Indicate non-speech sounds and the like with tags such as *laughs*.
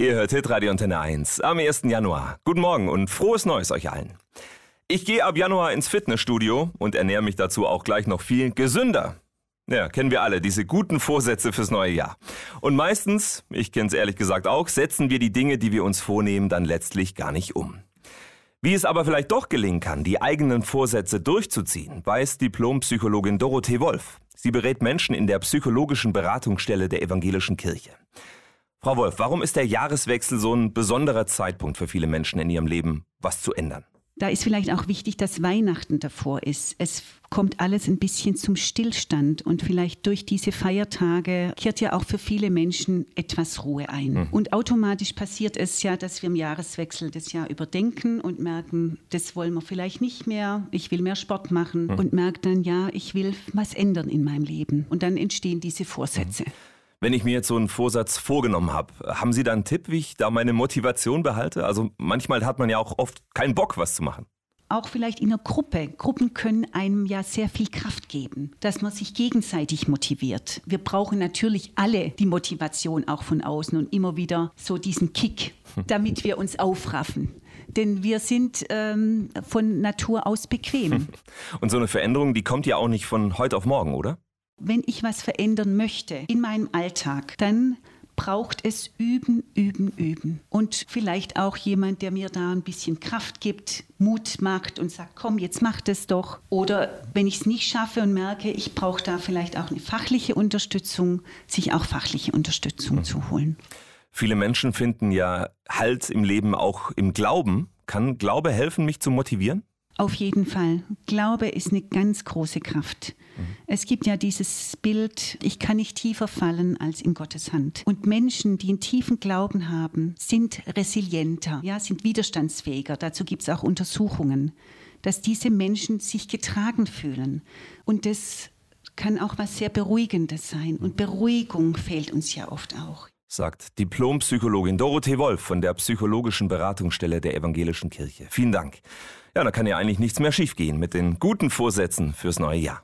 Ihr hört Hitradio Antenne 1 am 1. Januar. Guten Morgen und frohes Neues euch allen. Ich gehe ab Januar ins Fitnessstudio und ernähre mich dazu auch gleich noch viel gesünder. Ja, kennen wir alle, diese guten Vorsätze fürs neue Jahr. Und meistens, ich kenne es ehrlich gesagt auch, setzen wir die Dinge, die wir uns vornehmen, dann letztlich gar nicht um. Wie es aber vielleicht doch gelingen kann, die eigenen Vorsätze durchzuziehen, weiß Diplompsychologin Dorothee Wolf. Sie berät Menschen in der psychologischen Beratungsstelle der evangelischen Kirche. Frau Wolf, warum ist der Jahreswechsel so ein besonderer Zeitpunkt für viele Menschen in ihrem Leben, was zu ändern? Da ist vielleicht auch wichtig, dass Weihnachten davor ist. Es kommt alles ein bisschen zum Stillstand und vielleicht durch diese Feiertage kehrt ja auch für viele Menschen etwas Ruhe ein. Mhm. Und automatisch passiert es ja, dass wir im Jahreswechsel das Jahr überdenken und merken, das wollen wir vielleicht nicht mehr, ich will mehr Sport machen mhm. und merke dann, ja, ich will was ändern in meinem Leben. Und dann entstehen diese Vorsätze. Mhm. Wenn ich mir jetzt so einen Vorsatz vorgenommen habe, haben Sie da einen Tipp, wie ich da meine Motivation behalte? Also manchmal hat man ja auch oft keinen Bock, was zu machen auch vielleicht in einer Gruppe. Gruppen können einem ja sehr viel Kraft geben, dass man sich gegenseitig motiviert. Wir brauchen natürlich alle die Motivation auch von außen und immer wieder so diesen Kick, damit wir uns aufraffen. Denn wir sind ähm, von Natur aus bequem. *laughs* Und so eine Veränderung, die kommt ja auch nicht von heute auf morgen, oder? Wenn ich was verändern möchte in meinem Alltag, dann braucht es üben, üben, üben. Und vielleicht auch jemand, der mir da ein bisschen Kraft gibt, Mut macht und sagt, komm, jetzt mach das doch. Oder wenn ich es nicht schaffe und merke, ich brauche da vielleicht auch eine fachliche Unterstützung, sich auch fachliche Unterstützung mhm. zu holen. Viele Menschen finden ja Halt im Leben auch im Glauben. Kann Glaube helfen, mich zu motivieren? Auf jeden Fall. Glaube ist eine ganz große Kraft. Mhm. Es gibt ja dieses Bild, ich kann nicht tiefer fallen als in Gottes Hand. Und Menschen, die einen tiefen Glauben haben, sind resilienter, ja, sind widerstandsfähiger. Dazu gibt es auch Untersuchungen, dass diese Menschen sich getragen fühlen. Und das kann auch was sehr Beruhigendes sein. Und Beruhigung fehlt uns ja oft auch sagt Diplompsychologin Dorothee Wolf von der psychologischen Beratungsstelle der Evangelischen Kirche. Vielen Dank. Ja, da kann ja eigentlich nichts mehr schiefgehen mit den guten Vorsätzen fürs neue Jahr.